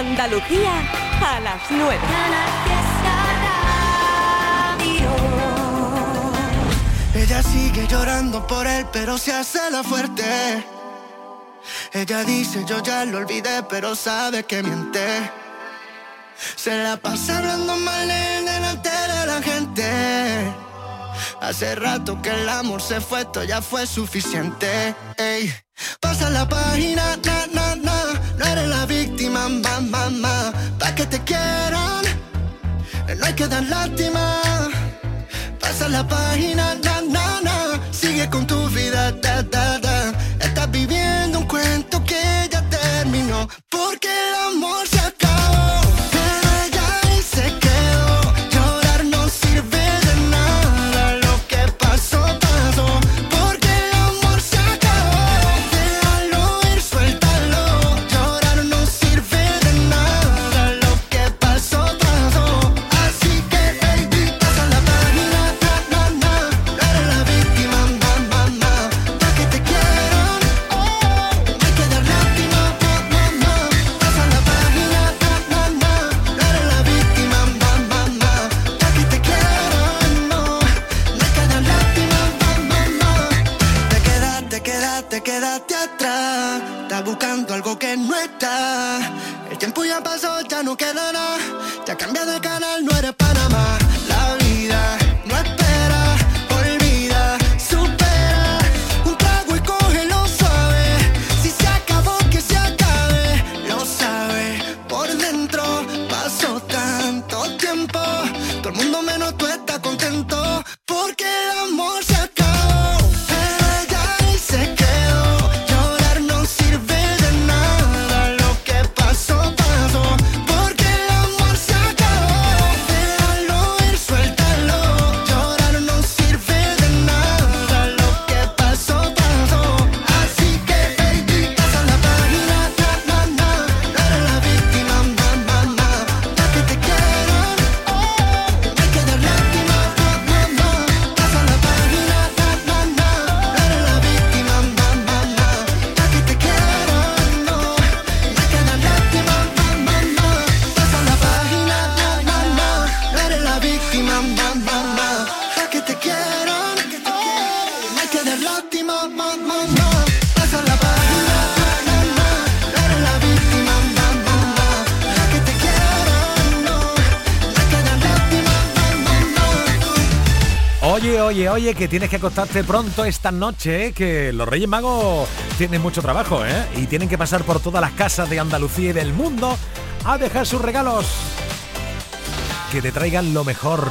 Andalucía a las 9. Ella sigue llorando por él, pero se hace la fuerte. Ella dice yo ya lo olvidé, pero sabe que miente. Se la pasa hablando mal delante de la gente. Hace rato que el amor se fue, esto ya fue suficiente. Ey. Pasa la página, na, na, na. No eres la víctima, mamá, mamá. Pa' que te quieran, no hay que dar lástima. Pasa la página, na, na, na. Sigue con tu vida, da, da, da. Estás viviendo un cuento que ya terminó. Porque el amor se que tienes que acostarte pronto esta noche, ¿eh? que los Reyes Magos tienen mucho trabajo, ¿eh? Y tienen que pasar por todas las casas de Andalucía y del mundo a dejar sus regalos. Que te traigan lo mejor.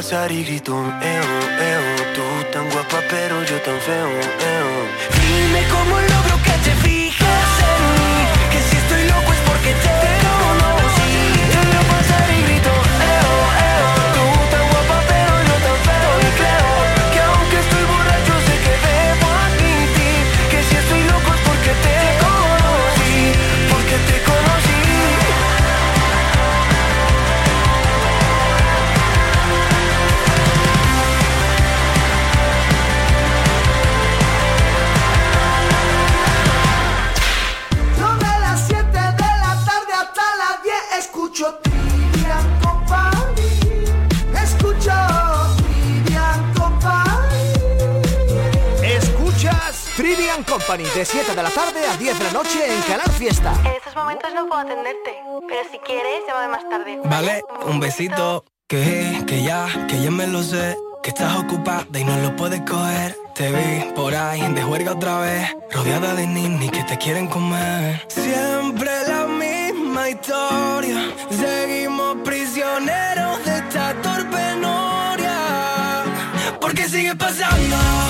Pasar y grito, eo, eo. Tú tan guapa, pero yo tan feo, eo. Vale, un besito. Que, que ya, que ya me lo sé. Que estás ocupada y no lo puedes coger. Te vi por ahí de juerga otra vez. Rodeada de ninis que te quieren comer. Siempre la misma historia. Seguimos prisioneros de esta torpe noria. Porque sigue pasando.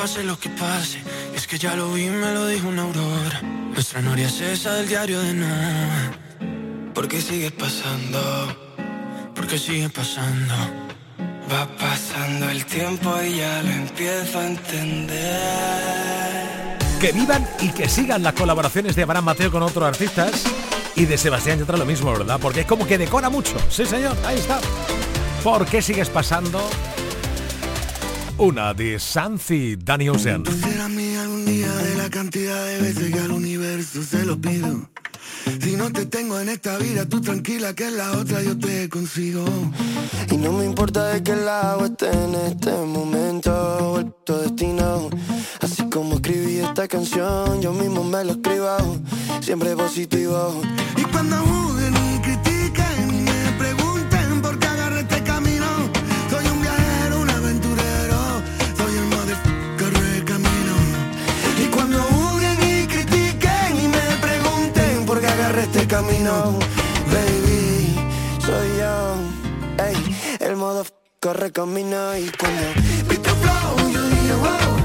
Pase lo que pase. es que ya lo vi, me lo dijo una aurora. Nuestra noria es esa del diario de no. Porque sigue pasando, porque sigue pasando. Va pasando el tiempo y ya lo empiezo a entender. Que vivan y que sigan las colaboraciones de Abraham Mateo con otros artistas y de Sebastián Yatra lo mismo, ¿verdad? Porque es como que decora mucho. Sí, señor, ahí está. ¿Por qué sigues pasando? una de Sanzi Dani Ocean. Será mía algún día de la cantidad de veces que al universo se lo pido. Si no te tengo en esta vida, tú tranquila que en la otra yo te consigo. Y no me importa de qué lado esté en este momento el tu destino. Así como escribí esta canción, yo mismo me lo escribo. Siempre positivo. Y cuando este camino, baby, soy yo. Ey, el modo corre camino y cuando vi tu flow yo dije wow.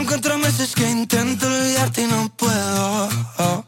encuentro meses que intento olvidarte y no puedo.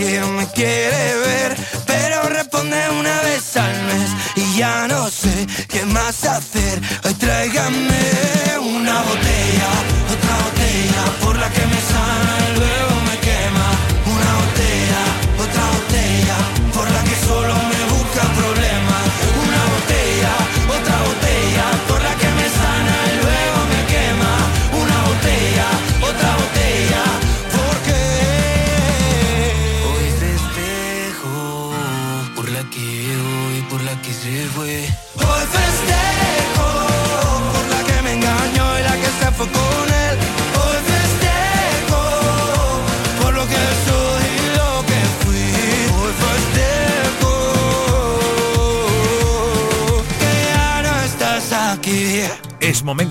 nadie me quiere ver.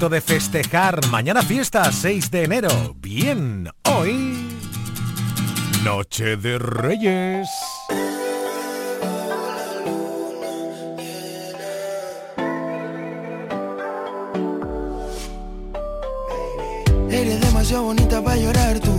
De festejar. Mañana fiesta, 6 de enero. Bien, hoy... Noche de Reyes. Eres demasiado bonita para llorar tú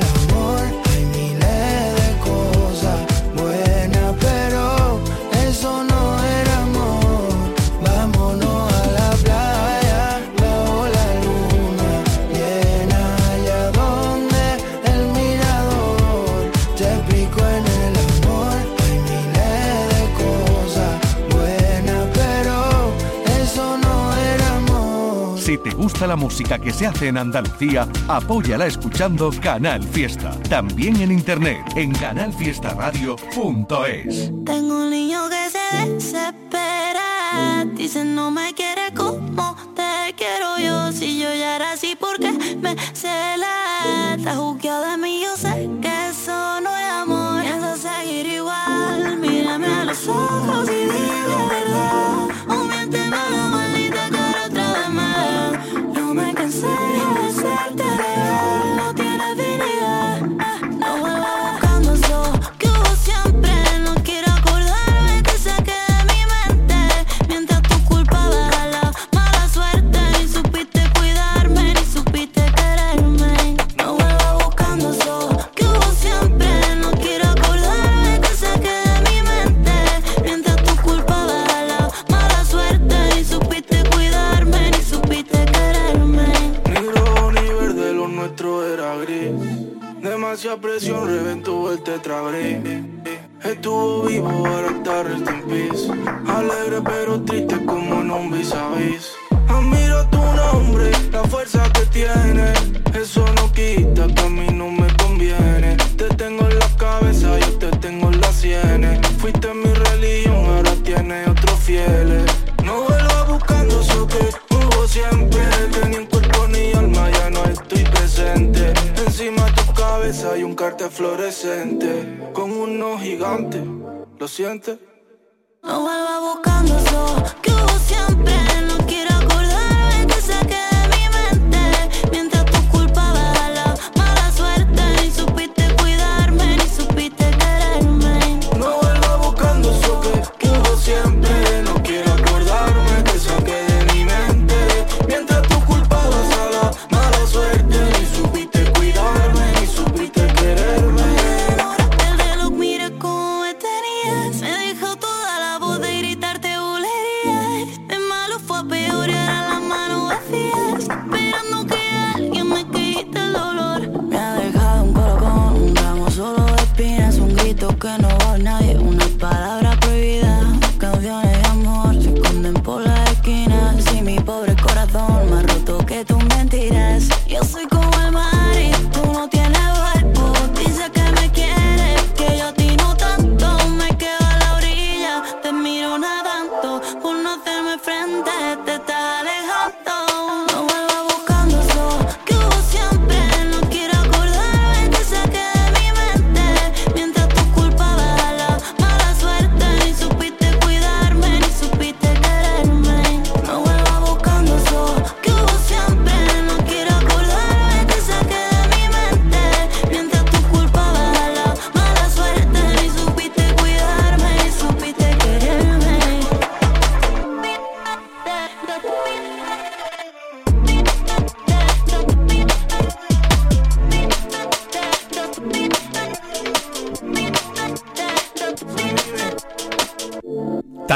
gusta la música que se hace en Andalucía, apóyala escuchando Canal Fiesta. También en internet en canalfiestaradio.es. Tengo un niño que se desespera. Dice no me quiere como te quiero yo. Si yo ya era así, porque me cela? Está juzgado de mí, yo sé que eso no es amor. Pienso seguir igual. Mírame a los ojos y dime verdad. O Estuvo vivo, ahora está rest in peace. Alegre pero triste gigantes. ¿Lo sientes? No vuelva buscando eso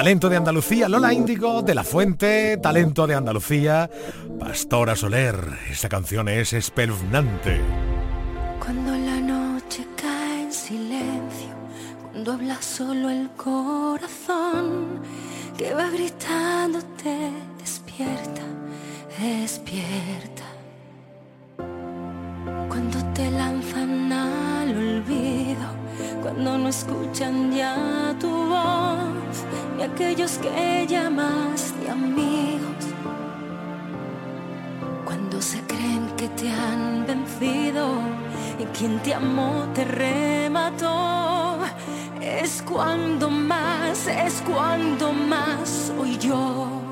Talento de Andalucía, Lola Índigo, de la Fuente, Talento de Andalucía, Pastora Soler. Esta canción es espeluznante. Escuchan ya tu voz, ni aquellos que llamas de amigos. Cuando se creen que te han vencido y quien te amó te remató, es cuando más, es cuando más soy yo.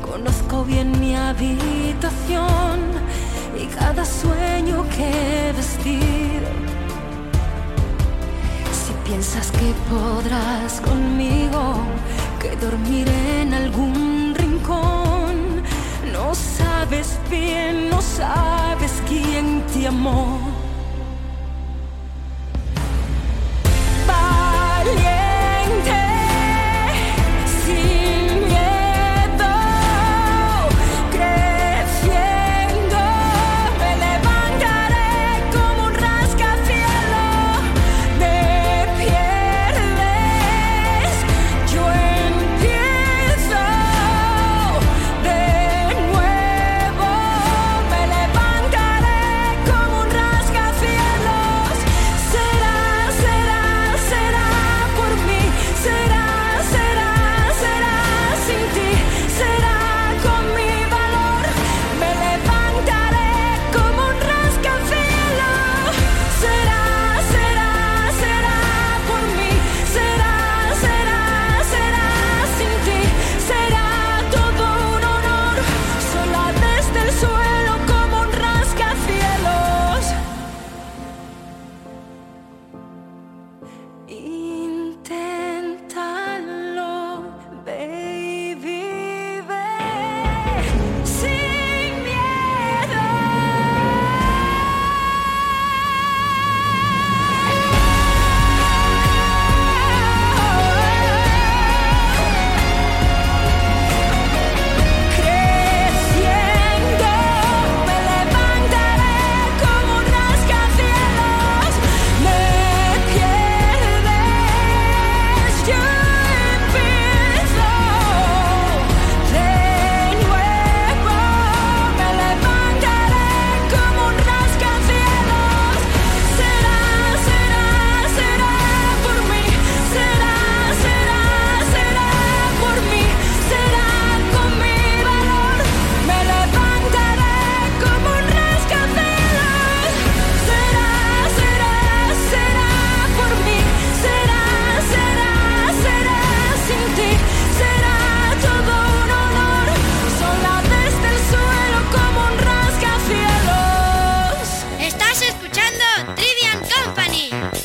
Conozco bien mi habitación y cada sueño que he vestido. Si piensas que podrás conmigo, que dormiré en algún rincón, no sabes bien, no sabes quién te amó.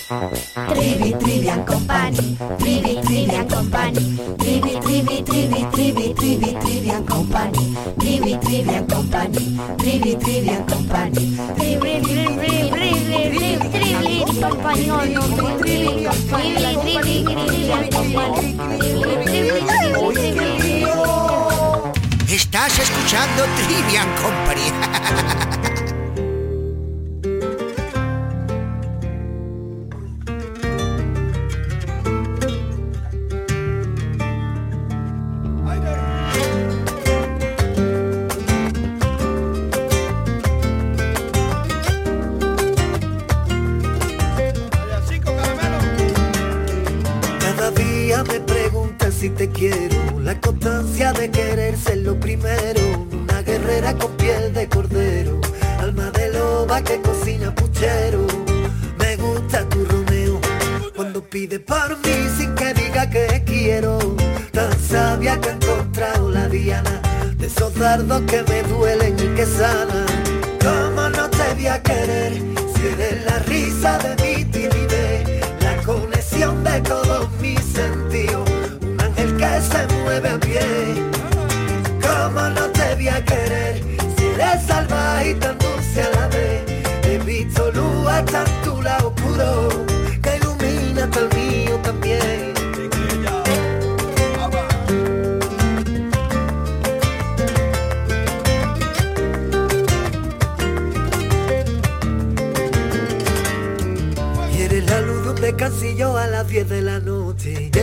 Trivi, Trivian Company, Trivi, Trivian Company, Trivi, Trivi, Trivi, Trivi, Trivi, Trivian Company, Trivi, Trivian Company, Trivi, Trivian Company, Trivi, Trivi, Trivi, Trivi, Compañolo, Trivi, Trivi, Trivian Company, Trivi, Trivi, Trivi, Estás escuchando Trivian Company. Te quiero. La constancia de querer ser lo primero. Una guerrera con piel de cordero. Alma de loba que cocina puchero. Me gusta tu Romeo. Cuando pide por mí sin que diga que quiero. Tan sabia que ha encontrado la diana. De esos dardos que me duelen y que sanan. ¿Cómo no te voy a querer? Si eres la risa de mi pie. ¿Cómo no te voy a querer si eres salvaje y tan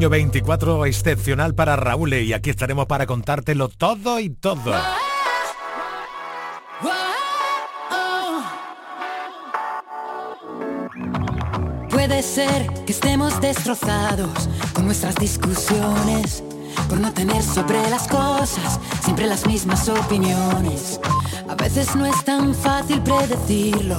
año 24 excepcional para Raúl y aquí estaremos para contártelo todo y todo. Puede ser que estemos destrozados con nuestras discusiones, por no tener sobre las cosas siempre las mismas opiniones. A veces no es tan fácil predecirlo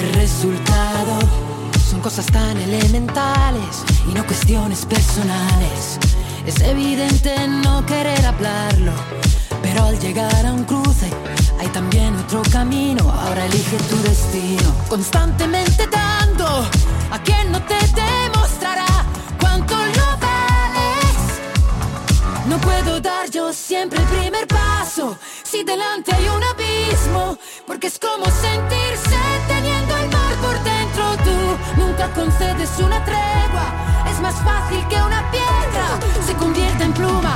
el resultado son cosas tan elementales y no cuestiones personales. Es evidente no querer hablarlo, pero al llegar a un cruce hay también otro camino. Ahora elige tu destino, constantemente dando a quien no te demostrará cuánto lo vales. No puedo dar yo siempre el primer paso si delante hay un abismo, porque es como sentirse teniendo el mar por dentro. Tú nunca concedes una tregua, es más fácil que una piedra se convierta en pluma.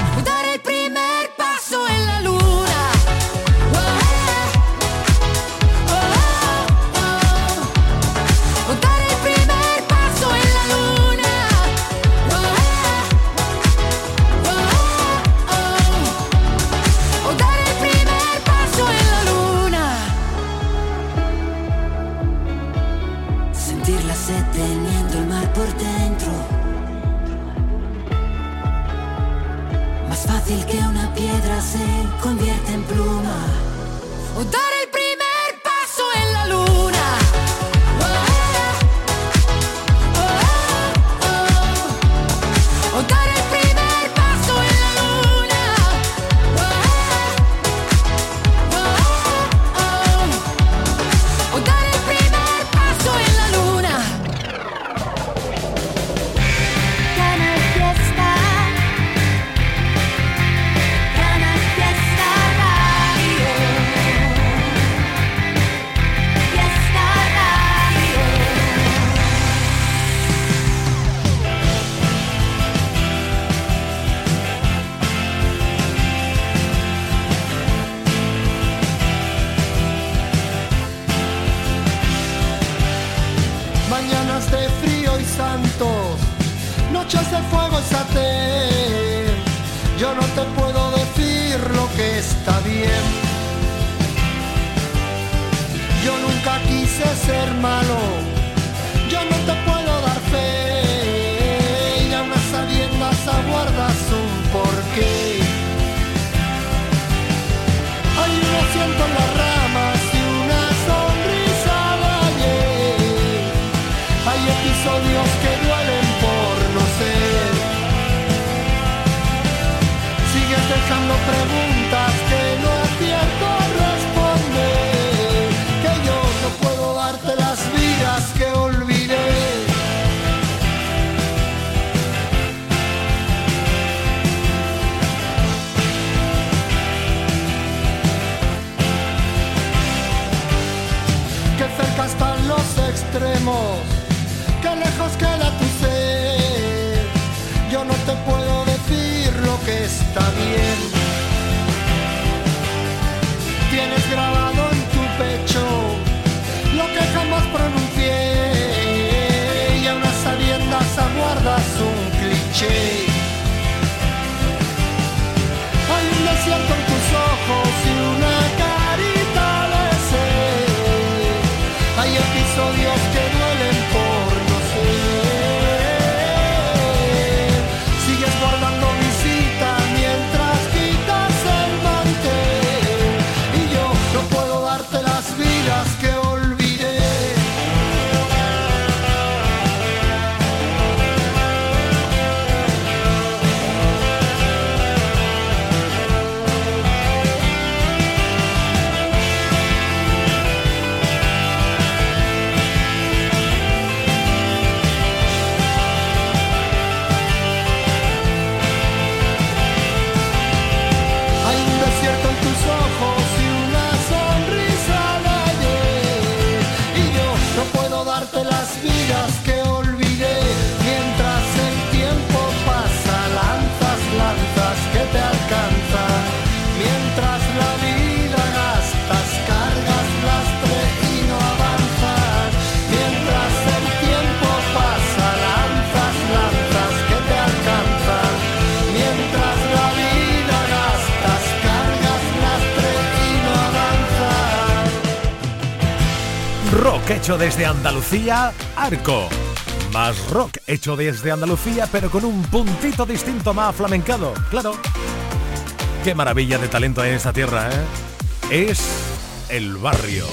Rock hecho desde Andalucía, Arco. Más rock hecho desde Andalucía, pero con un puntito distinto más flamencado, claro. Qué maravilla de talento hay en esta tierra, ¿eh? Es el barrio.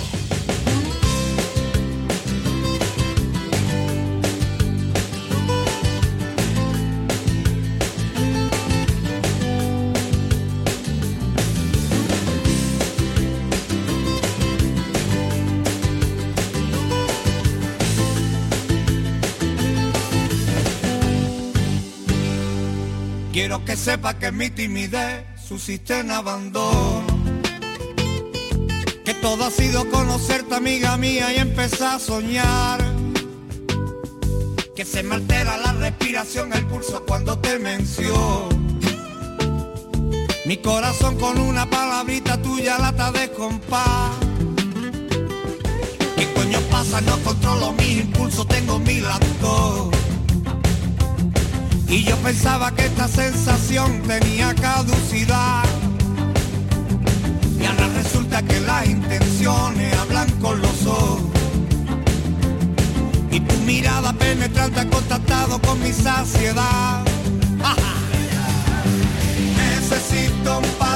Quiero que sepa que mi timidez susiste en abandono. Que todo ha sido conocerte, amiga mía, y empezar a soñar. Que se me altera la respiración, el pulso cuando te menciono. Mi corazón con una palabrita tuya lata de compás. ¿Qué coño pasa? No controlo mis impulsos, tengo mi lacto y yo pensaba que esta sensación tenía caducidad. Y ahora resulta que las intenciones hablan con los ojos. Y tu mirada penetrante ha contactado con mi saciedad. Necesito un par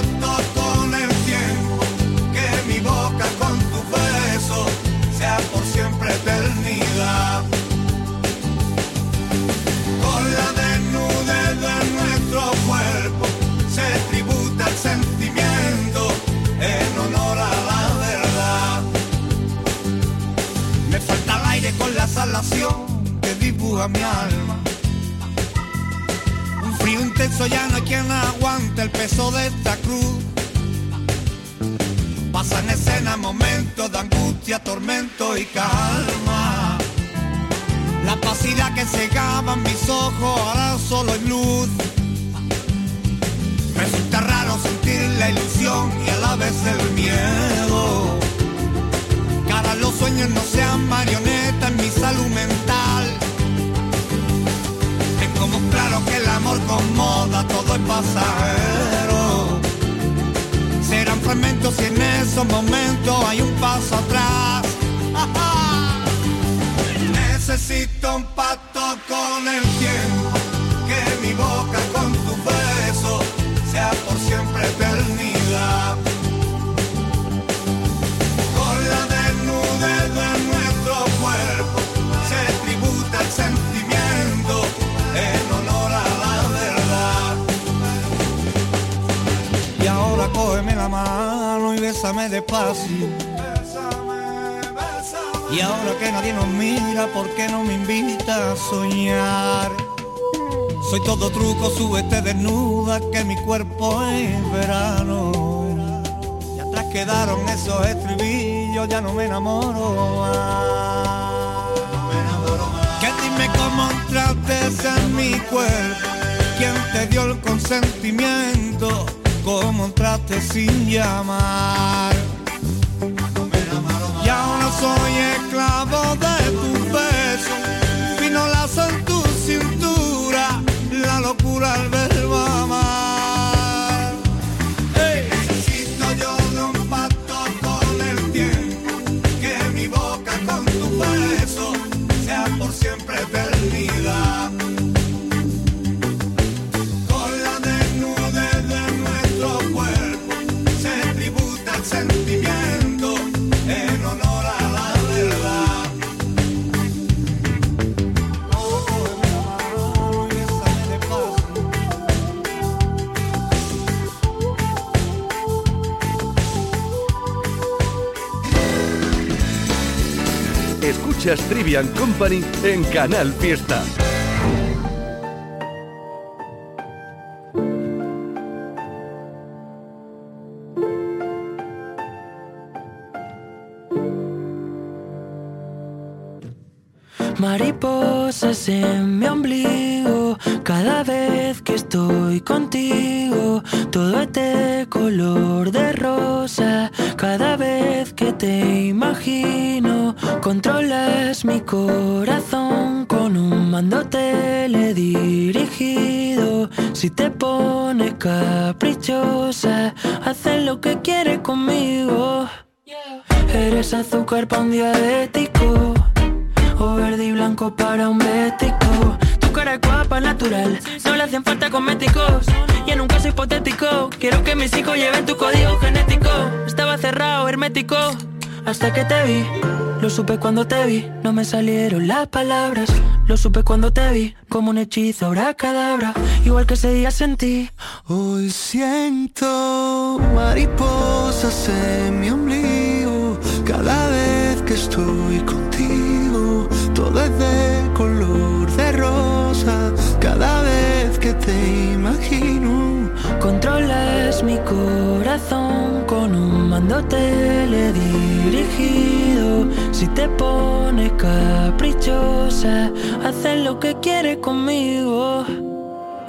a mi alma. Un frío intenso ya no hay quien aguante el peso de esta cruz. Pasan escena momentos de angustia, tormento y calma. La pasidad que cegaba mis ojos ahora solo es luz. Resulta raro sentir la ilusión y a la vez el miedo. Cara los sueños no sean marionetas en mi salud. Amor con moda todo es pasajero. Serán fragmentos y en esos momentos hay un paso atrás. Necesito un bésame despacio. Y ahora que nadie nos mira, ¿por qué no me invita a soñar? Soy todo truco, súbete desnuda, que mi cuerpo es verano. Y atrás quedaron esos estribillos, ya no me enamoro más. Que dime cómo entraste en mi cuerpo, quién te dio el consentimiento, cómo entraste sin llamar. Company en Canal Fiesta. Mariposas en mi ombligo, cada vez que estoy contigo, Azúcar para un diabético o verde y blanco para un bético. Tu cara es guapa, natural, no le hacen falta cosméticos. Y en un caso hipotético, quiero que mis hijos lleven tu código genético. Estaba cerrado, hermético, hasta que te vi. Lo supe cuando te vi, no me salieron las palabras. Lo supe cuando te vi, como un hechizo, ahora cadabra. Igual que ese día sentí. Hoy siento mariposas en mi ombligo cada estoy contigo. Todo es de color de rosa cada vez que te imagino. Controlas mi corazón con un mando teledirigido. Si te pones caprichosa, haces lo que quieres conmigo.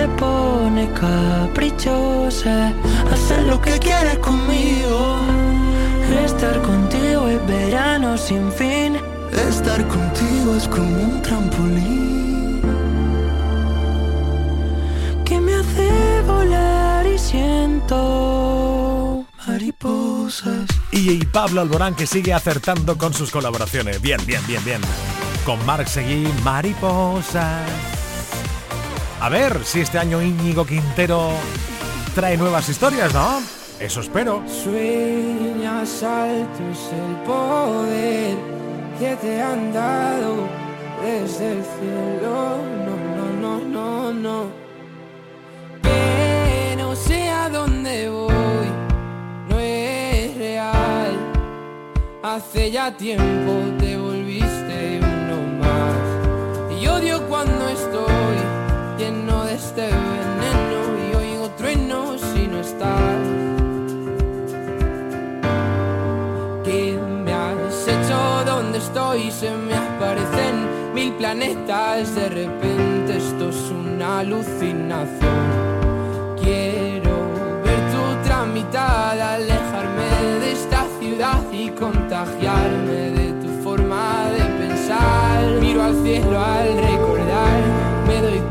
Te pones caprichosa, haces lo que quieres conmigo. Estar contigo es verano sin fin. Estar contigo es como un trampolín. Que me hace volar y siento mariposas. Y, y Pablo Alborán que sigue acertando con sus colaboraciones. Bien, bien, bien, bien. Con Marc Seguí, Mariposas. A ver si este año Íñigo Quintero trae nuevas historias, ¿no? Eso espero. Sueñas alto es el poder que te han dado desde el cielo. No, no, no, no, no. Que no sé a dónde voy, no es real. Hace ya tiempo te este veneno y oigo truenos si no estás. ¿Qué me has hecho? ¿Dónde estoy? Se me aparecen mil planetas. De repente esto es una alucinación. Quiero ver tu tramitada, alejarme de esta ciudad y contagiarme de tu forma de pensar. Miro al cielo al recordar,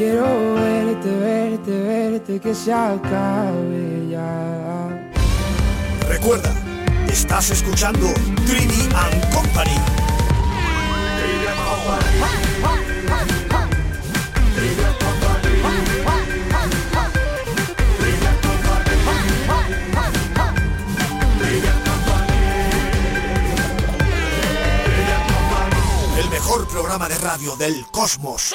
Quiero verte, verte, verte, que se acabe ya. Recuerda, estás escuchando Trivi and Company. El mejor programa de radio del cosmos.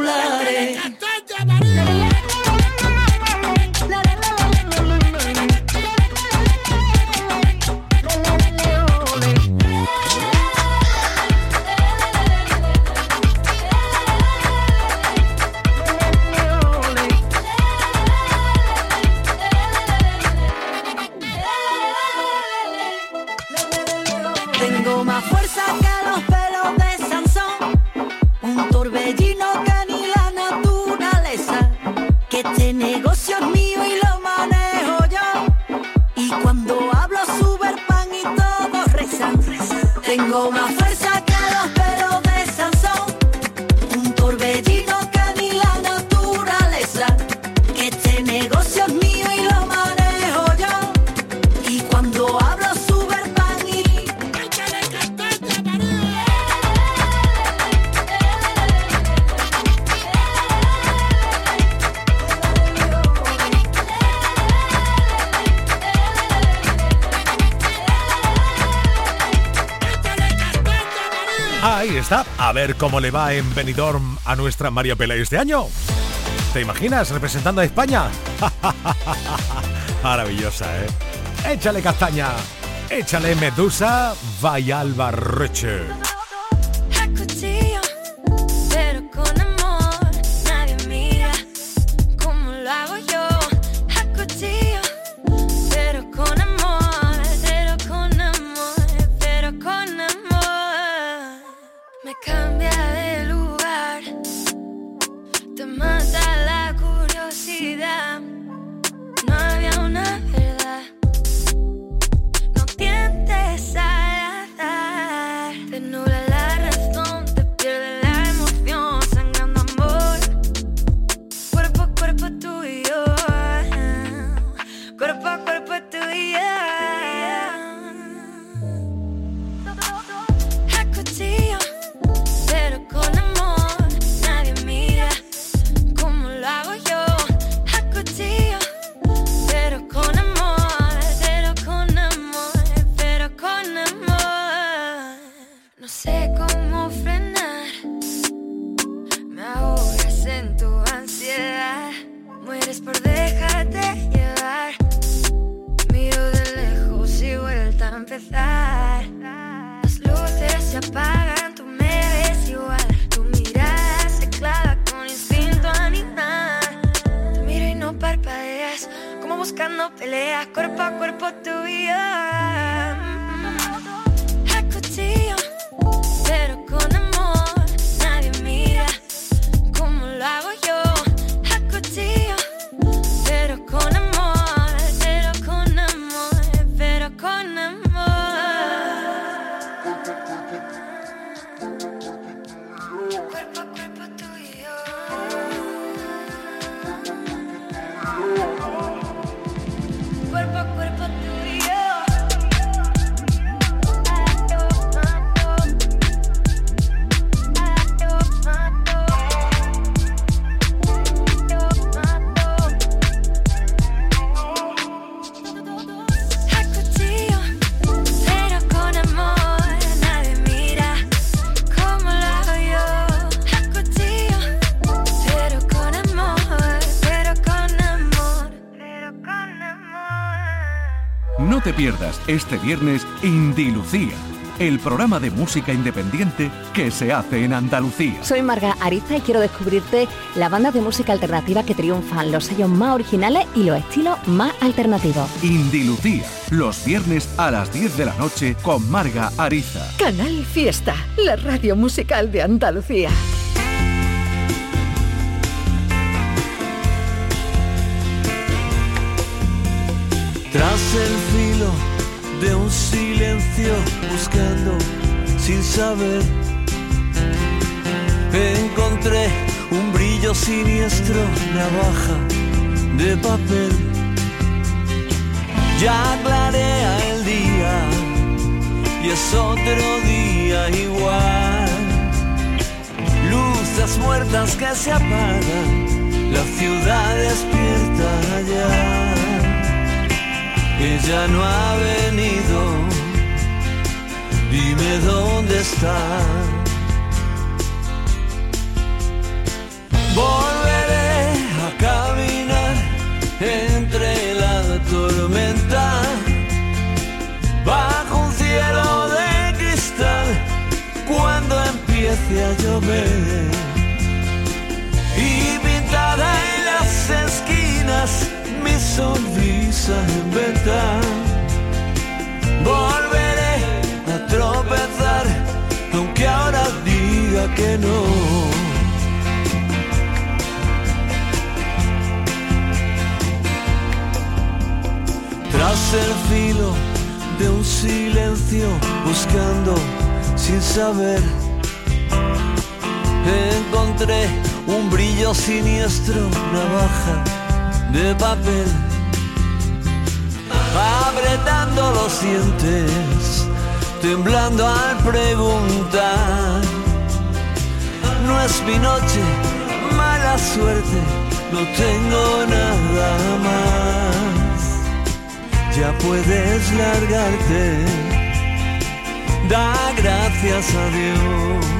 populares. Tango, my friend. A ver cómo le va en Benidorm a nuestra María Pelé este año. ¿Te imaginas representando a España? Maravillosa, ¿eh? Échale castaña, échale medusa, vaya Alba no peleas cuerpo a cuerpo tú y. pierdas este viernes Indilucía, el programa de música independiente que se hace en Andalucía. Soy Marga Ariza y quiero descubrirte la banda de música alternativa que triunfan, los sellos más originales y los estilos más alternativos. Indilucía, los viernes a las 10 de la noche con Marga Ariza. Canal Fiesta, la radio musical de Andalucía. Silencio buscando sin saber, encontré un brillo siniestro, navaja de papel. Ya clarea el día y es otro día igual. Luces muertas que se apagan, la ciudad despierta ya. Ella no ha venido, dime dónde está. Volveré a caminar entre la tormenta, bajo un cielo de cristal, cuando empiece a llover. Y pintada en las esquinas, sonrisa en venta. Volveré a tropezar, aunque ahora diga que no. Tras el filo de un silencio, buscando sin saber, encontré un brillo siniestro, navaja de papel, apretando los dientes, temblando al preguntar. No es mi noche, mala suerte, no tengo nada más ya puedes largarte. Da gracias a Dios.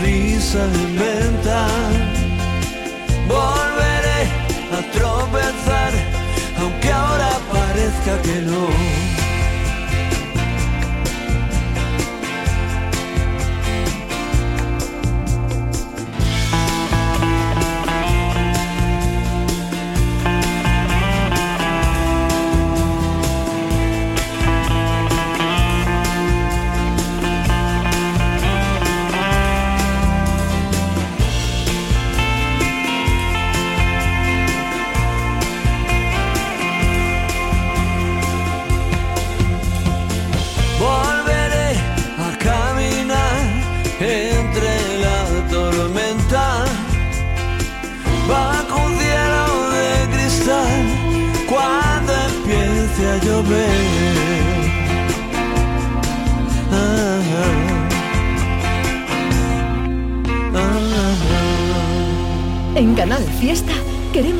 Sonrisa inventa. Volveré a tropezar, aunque ahora parezca que no. Canal Fiesta queremos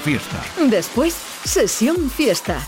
Fiesta. Después, sesión fiesta.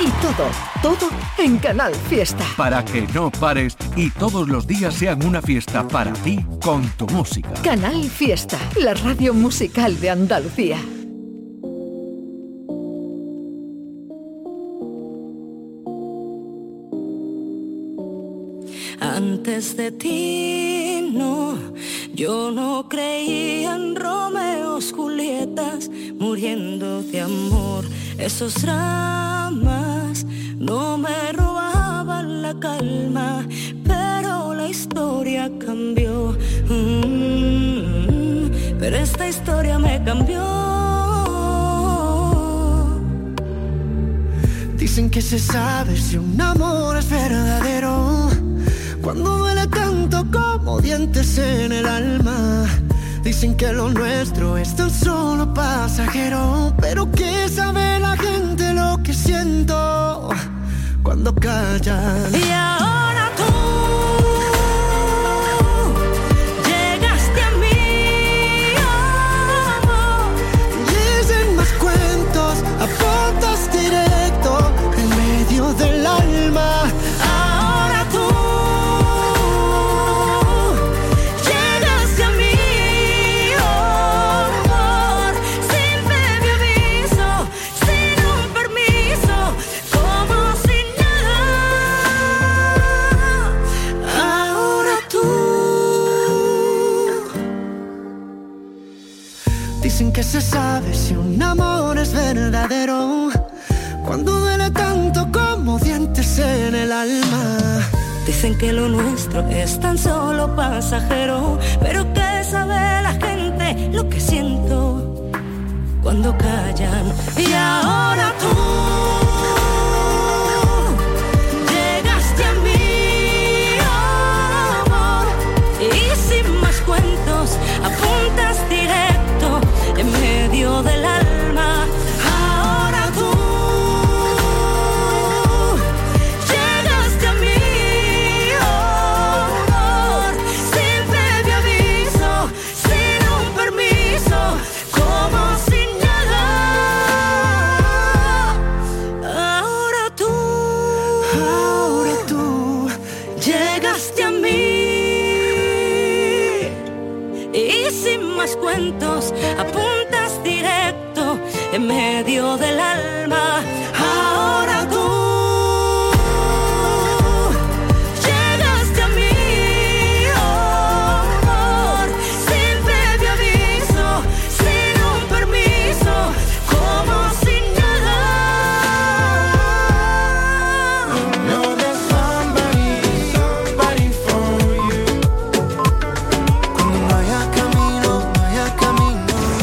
Y todo, todo en Canal Fiesta. Para que no pares y todos los días sean una fiesta para ti con tu música. Canal Fiesta, la radio musical de Andalucía. Antes de ti, no, yo no creía en Romeos, Julietas, muriendo de amor. Esos dramas no me robaban la calma, pero la historia cambió. Mm, pero esta historia me cambió. Dicen que se sabe si un amor es verdadero cuando duele tanto como dientes en el alma. Dicen que lo nuestro es tan solo pasajero, pero que sabe la gente lo que siento cuando callan.